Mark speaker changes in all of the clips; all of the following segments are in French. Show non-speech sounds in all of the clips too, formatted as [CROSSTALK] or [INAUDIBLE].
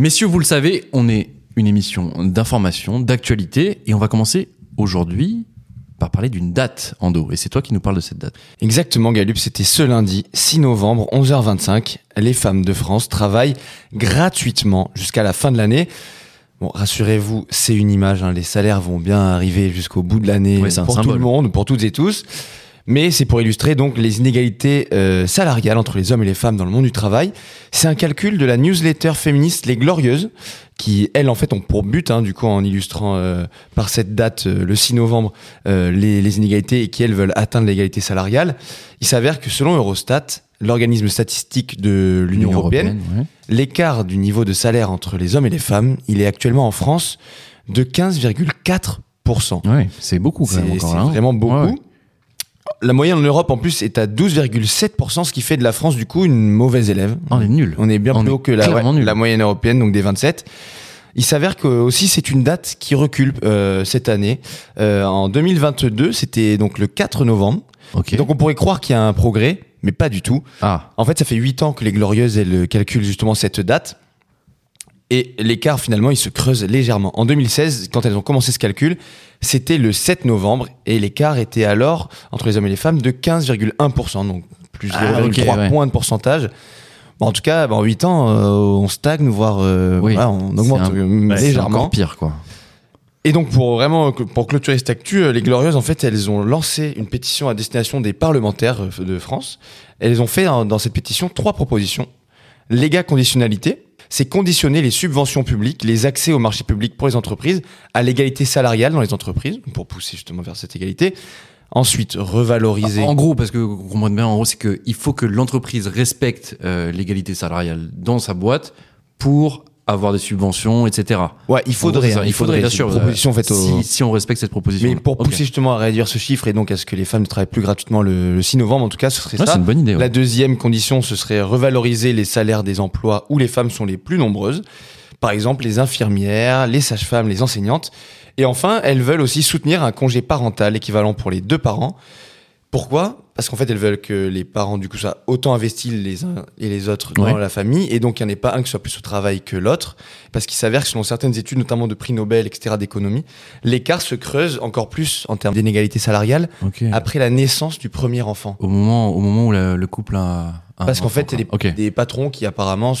Speaker 1: Messieurs, vous le savez, on est une émission d'information, d'actualité, et on va commencer aujourd'hui par parler d'une date en dos. Et c'est toi qui nous parles de cette date.
Speaker 2: Exactement, Galup, c'était ce lundi 6 novembre, 11h25. Les femmes de France travaillent gratuitement jusqu'à la fin de l'année. Bon, rassurez-vous, c'est une image, hein, les salaires vont bien arriver jusqu'au bout de l'année
Speaker 1: Ouais,
Speaker 2: pour tout le monde, pour toutes et tous. Mais c'est pour illustrer donc les inégalités euh, salariales entre les hommes et les femmes dans le monde du travail. C'est un calcul de la newsletter féministe Les Glorieuses, qui elles en fait ont pour but, hein, du coup en illustrant euh, par cette date euh, le 6 novembre euh, les, les inégalités et qui elles veulent atteindre l'égalité salariale. Il s'avère que selon Eurostat, l'organisme statistique de l'Union européenne,
Speaker 1: ouais.
Speaker 2: l'écart du niveau de salaire entre les hommes et les femmes, il est actuellement en France de 15,4%.
Speaker 1: Ouais, c'est beaucoup quand
Speaker 2: C'est
Speaker 1: même encore
Speaker 2: c'est
Speaker 1: là. hein.
Speaker 2: vraiment beaucoup.
Speaker 1: Ouais, ouais.
Speaker 2: La moyenne en Europe, en plus, est à 12,7%, ce qui fait de la France, du coup, une mauvaise élève.
Speaker 1: On est nul.
Speaker 2: On est bien
Speaker 1: On
Speaker 2: plus
Speaker 1: est
Speaker 2: haut que la, ouais, la moyenne européenne, donc des 27. Il s'avère que aussi c'est une date qui recule euh, cette année. Euh, en 2022, c'était donc le 4 novembre.
Speaker 1: Ok.
Speaker 2: Donc on pourrait croire qu'il y a un progrès, mais pas du tout.
Speaker 1: ah,
Speaker 2: En fait, ça fait 8 ans que les Glorieuses, elles calculent justement cette date. Et l'écart, finalement, il se creuse légèrement. En 2016, quand elles ont commencé ce calcul, c'était le 7 novembre. Et l'écart était alors, entre les hommes et les femmes, de 15,1%. Donc, plus 0,3
Speaker 1: Ah, ouais.
Speaker 2: points de pourcentage. Bon, en tout cas, bah, en 8 ans, euh, on stagne, voire euh,
Speaker 1: Oui.
Speaker 2: voilà, on augmente
Speaker 1: un-
Speaker 2: euh,
Speaker 1: c'est
Speaker 2: légèrement.
Speaker 1: encore pire quoi.
Speaker 2: Et donc pour vraiment pour clôturer cette actu, euh, les Glorieuses en fait elles ont lancé une pétition à destination des parlementaires de France. Elles ont fait dans cette pétition trois propositions. Léga conditionnalité, c'est conditionner les subventions publiques, les accès au marché public pour les entreprises à l'égalité salariale dans les entreprises pour pousser justement vers cette égalité. Ensuite, revaloriser.
Speaker 1: En gros, parce que comprenez bien, en gros, c'est qu'il faut que l'entreprise respecte euh, l'égalité salariale dans sa boîte pour avoir des subventions, etc.
Speaker 2: Ouais, il faudrait,
Speaker 1: gros,
Speaker 2: hein,
Speaker 1: il faudrait, bien sûr.
Speaker 2: une proposition faite au-
Speaker 1: si, si on respecte cette proposition.
Speaker 2: Mais pour pousser justement à réduire ce chiffre et donc à ce que les femmes ne travaillent plus gratuitement le, le 6 novembre, en tout cas, ce serait
Speaker 1: Ouais,
Speaker 2: ça.
Speaker 1: c'est une bonne idée. ouais.
Speaker 2: La deuxième condition, ce serait revaloriser les salaires des emplois où les femmes sont les plus nombreuses. Par exemple, les infirmières, les sages-femmes, les enseignantes. Et enfin, elles veulent aussi soutenir un congé parental équivalent pour les deux parents. Pourquoi? Parce qu'en fait, elles veulent que les parents, du coup, soient autant investis les uns et les autres dans
Speaker 1: Ouais.
Speaker 2: la famille, et donc il n'y en ait pas un qui soit plus au travail que l'autre. Parce qu'il s'avère que selon certaines études, notamment de prix Nobel, etc., d'économie, l'écart se creuse encore plus en termes d'inégalité salariale après la naissance du premier enfant.
Speaker 1: Au moment, au moment où la- le couple a.
Speaker 2: Parce qu'en fait, il y a des, patrons qui apparemment,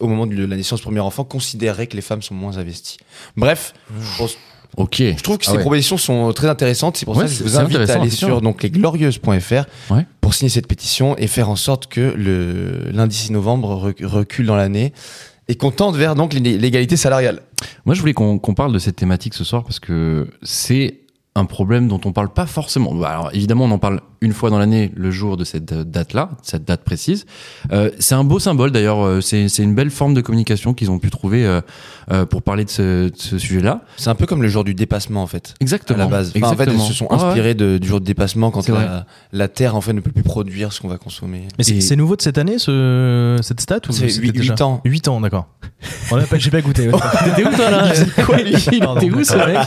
Speaker 2: au moment de la naissance du premier enfant, considéraient que les femmes sont moins investies. Bref, pour-
Speaker 1: Ok.
Speaker 2: je trouve que
Speaker 1: Ah
Speaker 2: ces
Speaker 1: ouais.
Speaker 2: propositions sont très intéressantes. C'est pour
Speaker 1: Ouais,
Speaker 2: ça que je vous invite à aller sur donc, lesglorieuses.fr
Speaker 1: Ouais.
Speaker 2: pour signer cette pétition et faire en sorte que le lundi 6 novembre rec- recule dans l'année et qu'on tente vers donc l'é- l'égalité salariale.
Speaker 1: Moi, je voulais qu'on qu'on parle de cette thématique ce soir parce que c'est un problème dont on parle pas forcément. Bah, Alors, évidemment, on en parle une fois dans l'année, le jour de cette date-là, cette date précise. Euh, c'est un beau symbole d'ailleurs. euh, C'est c'est une belle forme de communication qu'ils ont pu trouver euh, euh, pour parler de ce, de ce sujet-là.
Speaker 2: C'est un peu comme le jour du dépassement en fait. À
Speaker 1: Exactement.
Speaker 2: la base. Enfin, en fait, elles
Speaker 1: Exactement.
Speaker 2: se sont
Speaker 1: Ouais, ouais.
Speaker 2: inspirées de- du jour de dépassement quand la, la Terre en fait ne peut plus produire ce qu'on va consommer.
Speaker 3: Mais c'est nouveau de cette année, ce, cette stat ou
Speaker 2: C'est
Speaker 3: c'était
Speaker 2: huit-
Speaker 3: déjà
Speaker 2: huit ans.
Speaker 3: 8 ans, d'accord. On a pas- J'ai pas goûté. [LAUGHS]
Speaker 1: T'étais où toi là [LAUGHS]
Speaker 3: Quoi, lui?
Speaker 1: Où ce mec?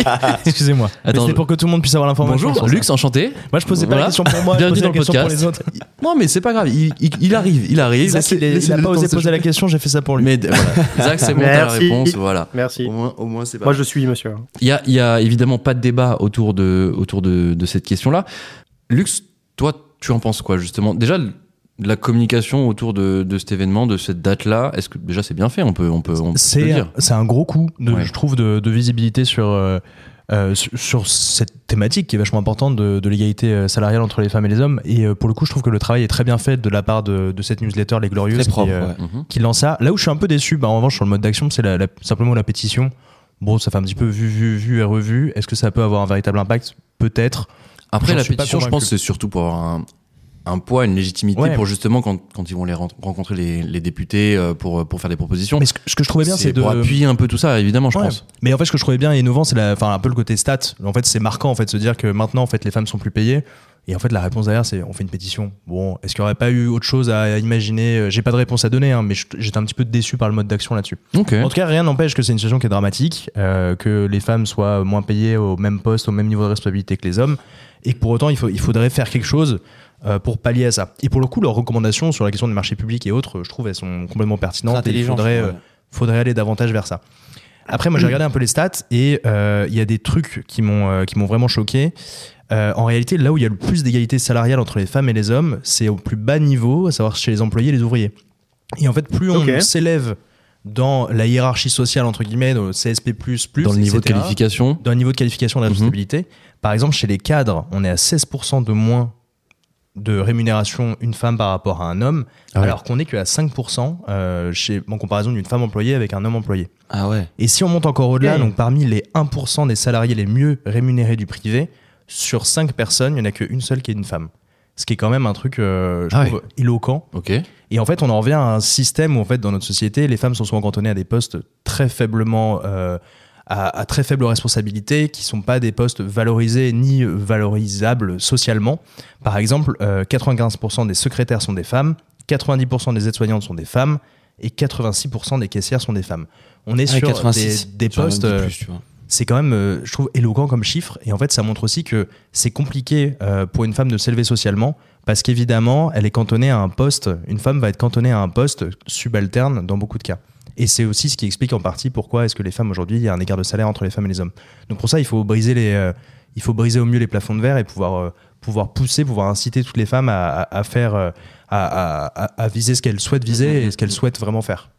Speaker 3: Excusez-moi.
Speaker 1: Attends,
Speaker 3: C'était pour que tout le monde puisse avoir l'information.
Speaker 1: Bonjour. Lux, enchanté.
Speaker 3: Moi, je posais pas
Speaker 1: Voilà.
Speaker 3: la question pour moi,
Speaker 1: Bienvenue dans
Speaker 3: la
Speaker 1: le
Speaker 3: question pour
Speaker 1: podcast.
Speaker 3: les autres. [LAUGHS]
Speaker 1: Non, mais c'est pas grave. Il, il- il arrive, il arrive.
Speaker 3: Zach,
Speaker 1: Laissez-
Speaker 3: il, est- il a pas osé poser la question, j'ai fait ça pour lui.
Speaker 1: Mais voilà. Zach, c'est bon, t'as la réponse. Voilà.
Speaker 4: Merci.
Speaker 1: Au moins, au moins c'est pas.
Speaker 4: Moi, je suis monsieur.
Speaker 1: Il y a, il y a évidemment pas de débat autour de, autour de, de cette question-là. Lux, toi, tu en penses quoi justement? Déjà, la communication autour de, de cet événement, de cette date-là, est-ce que déjà c'est bien fait On peut, on peut, on peut le
Speaker 3: C'est
Speaker 1: dire.
Speaker 3: c'est un gros coup, de,
Speaker 1: Ouais.
Speaker 3: je trouve, de, de visibilité sur, euh, euh, sur, cette thématique qui est vachement importante de, de l'égalité euh, salariale entre les femmes et les hommes. Et euh, pour le coup, je trouve que le travail est très bien fait de la part de, de cette newsletter Les Glorieuses
Speaker 2: propre.
Speaker 3: qui, euh,
Speaker 2: ouais.
Speaker 1: Mhm.
Speaker 3: qui lance ça. Là où je suis un peu déçu, bah, en revanche, sur le mode d'action, c'est la- la- simplement la pétition. Bon, ça fait un petit peu vu, vu, vu et revu. Est-ce que ça peut avoir un véritable impact? Peut-être.
Speaker 1: Après, la pétition, je pense, c'est surtout pour avoir un, un poids, une légitimité
Speaker 3: Ouais.
Speaker 1: pour justement quand, quand ils vont les ren- rencontrer les, les députés euh, pour, pour faire des propositions.
Speaker 3: Mais ce que, ce que je trouvais bien, c'est de.
Speaker 1: pour appuyer un peu tout ça, évidemment, je
Speaker 3: Ouais.
Speaker 1: pense.
Speaker 3: Mais en fait, ce que je trouvais bien et innovant, c'est enfin, un peu le côté stat. En fait, c'est marquant en fait, de se dire que maintenant, en fait, les femmes sont plus payées. Et en fait, la réponse derrière, c'est on fait une pétition. Bon, est-ce qu'il n'y aurait pas eu autre chose à imaginer? Euh, J'ai pas de réponse à donner, hein, mais j'étais un petit peu déçu par le mode d'action là-dessus. En tout cas, rien n'empêche que c'est une situation qui est dramatique, euh, que les femmes soient moins payées au même poste, au même niveau de responsabilité que les hommes, et que pour autant, il, faut, il faudrait faire quelque chose euh, pour pallier à ça. Et pour le coup, leurs recommandations sur la question des marchés publics et autres, je trouve, elles sont complètement pertinentes. Et il faudrait euh,
Speaker 2: ouais.
Speaker 3: faudrait aller davantage vers ça. Après, moi, j'ai regardé un peu les stats et euh, il y a des trucs qui m'ont euh, qui m'ont vraiment choqué. Euh, en réalité, là où il y a le plus d'égalité salariale entre les femmes et les hommes, c'est au plus bas niveau, à savoir chez les employés et les ouvriers. Et en fait, plus on s'élève dans la hiérarchie sociale, entre guillemets, dans le CSP,
Speaker 1: Dans le niveau de qualification.
Speaker 3: dans le niveau de qualification de
Speaker 1: Mhm.
Speaker 3: responsabilité. Par exemple, chez les cadres, on est à 16% de moins de rémunération une femme par rapport à un homme,
Speaker 1: Ah ouais.
Speaker 3: alors qu'on est qu'à 5% euh, chez, en comparaison d'une femme employée avec un homme employé.
Speaker 2: Ah ouais.
Speaker 3: Et si on monte encore au-delà,
Speaker 4: Ouais.
Speaker 3: donc parmi les 1% des salariés les mieux rémunérés du privé, sur 5 personnes, il n'y en a qu'une seule qui est une femme. Ce qui est quand même un truc, euh, je
Speaker 1: Ah
Speaker 3: trouve, éloquent.
Speaker 1: Ok.
Speaker 3: Et en fait, on en revient à un système où, en fait, dans notre société, les femmes sont souvent cantonnées à des postes très faiblement, euh, à, à très faible responsabilité, qui sont pas des postes valorisés ni valorisables socialement. Par exemple, euh, 95% des secrétaires sont des femmes, 90% des aides-soignantes sont des femmes, et 86% des caissières sont des femmes. On est
Speaker 2: Ah,
Speaker 3: sur
Speaker 2: 86.
Speaker 3: des, postes. euh, c'est quand même, euh, je trouve, éloquent comme chiffre. Et en fait, ça montre aussi que c'est compliqué euh, pour une femme de s'élever socialement, parce qu'évidemment, elle est cantonnée à un poste. Une femme va être cantonnée à un poste subalterne dans beaucoup de cas. Et c'est aussi ce qui explique en partie pourquoi est-ce que les femmes aujourd'hui, il y a un écart de salaire entre les femmes et les hommes. Donc pour ça, il faut briser les, euh, il faut briser au mieux les plafonds de verre et pouvoir, euh, pouvoir pousser, pouvoir inciter toutes les femmes à, faire, euh, à, viser ce qu'elles souhaitent viser et ce qu'elles souhaitent vraiment faire.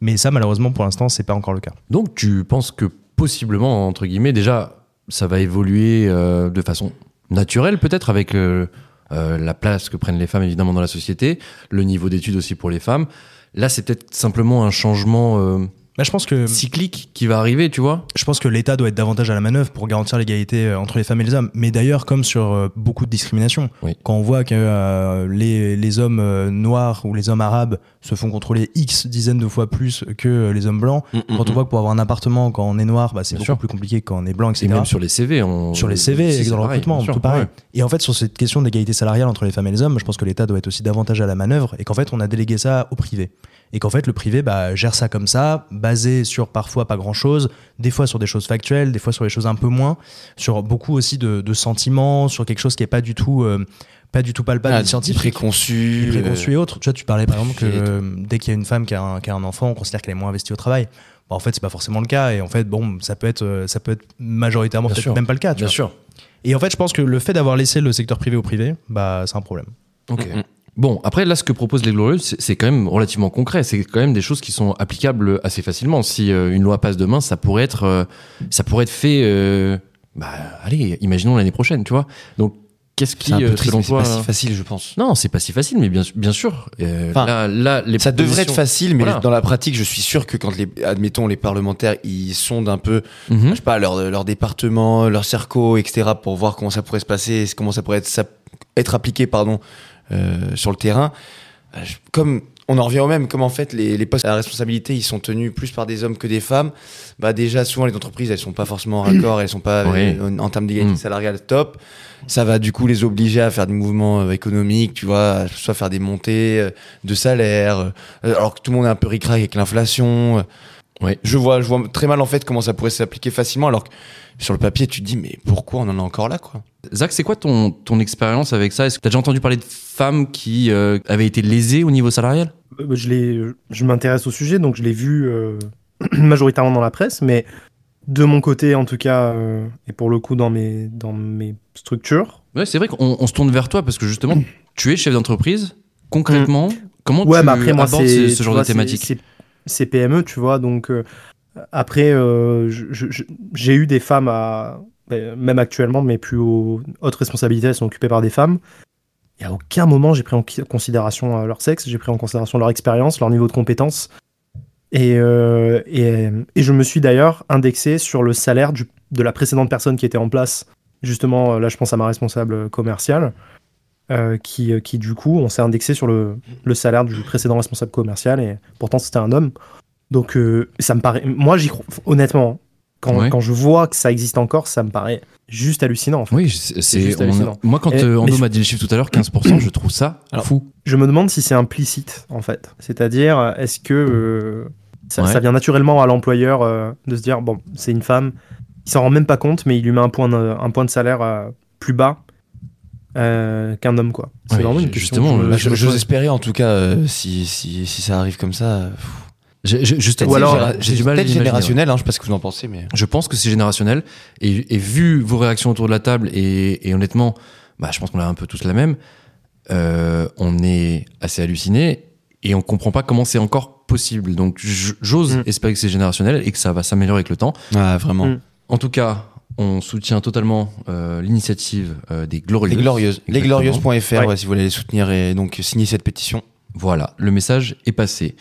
Speaker 3: Mais ça, malheureusement, pour l'instant, c'est pas encore le cas.
Speaker 1: Donc tu penses que possiblement, entre guillemets, déjà, ça va évoluer de façon naturelle peut-être avec la place que prennent les femmes évidemment dans la société, le niveau d'études aussi pour les femmes. Là, c'est peut-être simplement un changement euh,
Speaker 3: Bah, je pense que
Speaker 1: cyclique qui va arriver, tu vois
Speaker 3: Je pense que l'État doit être davantage à la manœuvre pour garantir l'égalité euh, entre les femmes et les hommes. Mais d'ailleurs, comme sur euh, beaucoup de discriminations,
Speaker 1: Oui.
Speaker 3: quand on voit que euh, les, les hommes noirs ou les hommes arabes se font contrôler X dizaines de fois plus que les hommes blancs,
Speaker 2: Mm, mm,
Speaker 3: quand on
Speaker 2: mm.
Speaker 3: voit que pour avoir un appartement, quand on est noir, bah, c'est
Speaker 1: Bien
Speaker 3: beaucoup
Speaker 1: sûr.
Speaker 3: plus compliqué quand on est blanc, etc.
Speaker 1: Et même sur les CV. On...
Speaker 3: Sur les CV,
Speaker 1: si,
Speaker 3: dans le recrutement,
Speaker 1: sûr,
Speaker 3: tout pareil.
Speaker 1: ouais.
Speaker 3: Et en fait, sur cette question d'égalité salariale entre les femmes et les hommes, je pense que l'État doit être aussi davantage à la manœuvre et qu'en fait, on a délégué ça au privé. Et qu'en fait, le privé bah, gère ça comme ça, basé sur parfois pas grand-chose, des fois sur des choses factuelles, des fois sur des choses un peu moins, sur beaucoup aussi de, de sentiments, sur quelque chose qui est pas du tout, euh, pas du tout palpable,
Speaker 2: Ah,
Speaker 3: scientifique
Speaker 2: préconçu.
Speaker 3: préconçu et autres. Tu vois, tu parlais par exemple que euh, dès qu'il y a une femme qui a, un, qui a un enfant, on considère qu'elle est moins investie au travail. Bon, en fait, c'est pas forcément le cas. Et en fait, bon, ça peut être, euh, ça peut être majoritairement peut-être même pas le cas. Tu
Speaker 1: Bien
Speaker 3: vois.
Speaker 1: sûr.
Speaker 3: Et en fait, je pense que le fait d'avoir laissé le secteur privé au privé, bah, c'est un problème.
Speaker 1: Ok.
Speaker 2: Mm, mm.
Speaker 1: Bon, après, là, ce que proposent les Glorieuses, c'est- quand même relativement concret. C'est quand même des choses qui sont applicables assez facilement. Si euh, une loi passe demain, ça pourrait être, euh, ça pourrait être fait, euh, bah, allez, imaginons l'année prochaine, tu vois. Donc, qu'est-ce qui,
Speaker 2: C'est un peu triste,
Speaker 1: selon
Speaker 2: c'est pas si facile, je pense.
Speaker 1: Non, c'est pas si facile, mais bien, bien sûr.
Speaker 2: Enfin,
Speaker 1: là, là, les
Speaker 2: Ça devrait être facile, mais
Speaker 1: Voilà.
Speaker 2: dans la pratique, je suis sûr que quand les, admettons, les parlementaires, ils sondent un peu,
Speaker 1: Mhm.
Speaker 2: je sais pas, leur, leur département, leur circo, etc., pour voir comment ça pourrait se passer, comment ça pourrait être, ça- être appliqué, pardon, sur le terrain. Euh, Comme on en revient au même, comme en fait les, les postes à responsabilité, ils sont tenus plus par des hommes que des femmes. Bah déjà, souvent les entreprises, elles sont pas forcément en [CLEARS THROAT] raccord, elles sont pas
Speaker 1: Oui.
Speaker 2: euh, en, en termes d'égalité
Speaker 1: Mm.
Speaker 2: salariale top. Ça va du coup les obliger à faire des mouvements euh, économiques, tu vois, soit faire des montées euh, de salaire, euh, alors que tout le monde est un peu ric avec l'inflation. euh.
Speaker 1: Ouais.
Speaker 2: Je vois, je vois très mal en fait comment ça pourrait s'appliquer facilement, alors que sur le papier, tu te dis mais pourquoi on en est encore là quoi?
Speaker 1: Zach, c'est quoi ton, ton expérience avec ça? Est-ce que tu as déjà entendu parler de femmes qui euh, avaient été lésées au niveau salarial?
Speaker 4: Euh, Je, l'ai- je m'intéresse au sujet, donc je l'ai vu euh, [CLEARS THROAT] majoritairement dans la presse, mais de mon côté, en tout cas, euh, et pour le coup, dans mes, dans mes structures.
Speaker 1: Ouais, c'est vrai qu'on on se tourne vers toi parce que justement, [CLEARS THROAT] tu es chef d'entreprise. Concrètement, comment
Speaker 4: Ouais,
Speaker 1: tu
Speaker 4: mais après, moi,
Speaker 1: abordes ce, ce genre
Speaker 4: vois,
Speaker 1: de thématique?
Speaker 4: c'est- PME, tu vois, donc après, je- je- je- j'ai eu des femmes à. Même actuellement, mais plus hautes responsabilités, sont occupées par des femmes. Et à aucun moment, j'ai pris en considération euh, leur sexe, j'ai pris en considération leur expérience, leur niveau de compétence. Et, euh, je me suis d'ailleurs indexé sur le salaire de la précédente personne qui était en place. Justement, euh, là, je pense à ma responsable commerciale, qui, du coup, on s'est indexé sur le, salaire du précédent responsable commercial, et pourtant, c'était un homme. Donc, ça me paraît. Moi, j'y crois. Honnêtement, quand,
Speaker 1: Ouais.
Speaker 4: quand je vois que ça existe encore, ça me paraît juste hallucinant. En fait.
Speaker 1: Oui, c'est moi quand
Speaker 4: Et-
Speaker 1: euh, Ando m'a dit le chiffre tout à l'heure, 15%, je trouve ça
Speaker 2: Alors,
Speaker 1: fou.
Speaker 4: Je me demande si c'est implicite, en fait. C'est-à-dire, est-ce que euh, ça,
Speaker 1: Ouais.
Speaker 4: ça vient naturellement à l'employeur euh, de se dire, bon, c'est une femme, il s'en rend même pas compte, mais il lui met un point de, un point de salaire plus bas qu'un homme, quoi. C'est
Speaker 1: Oui,
Speaker 4: vraiment une question.
Speaker 1: justement,
Speaker 2: J'ose espérer en tout cas, si, si, si ça arrive comme ça. pff.
Speaker 1: Juste-
Speaker 4: Ou alors,
Speaker 1: j'ai- j'ai du mal à
Speaker 2: peut-être
Speaker 1: ouais.
Speaker 2: générationnel, hein, je sais pas ce que vous en pensez, mais.
Speaker 1: Je pense que c'est générationnel. Et, et vu vos réactions autour de la table, et, et honnêtement, bah, je pense qu'on a un peu tous la même, euh, on est assez halluciné et on comprend pas comment c'est encore possible. Donc j'ose
Speaker 4: Mm.
Speaker 1: espérer que c'est générationnel et que ça va s'améliorer avec le temps.
Speaker 2: Ah, vraiment.
Speaker 4: Mm.
Speaker 1: En tout cas, on soutient totalement euh, l'initiative euh, des Glorieuses.
Speaker 2: Les Glorieuses. Lesglorieuses.fr,
Speaker 4: Ouais.
Speaker 2: ouais, si vous voulez les soutenir et donc signer cette pétition.
Speaker 1: Voilà, le message est passé.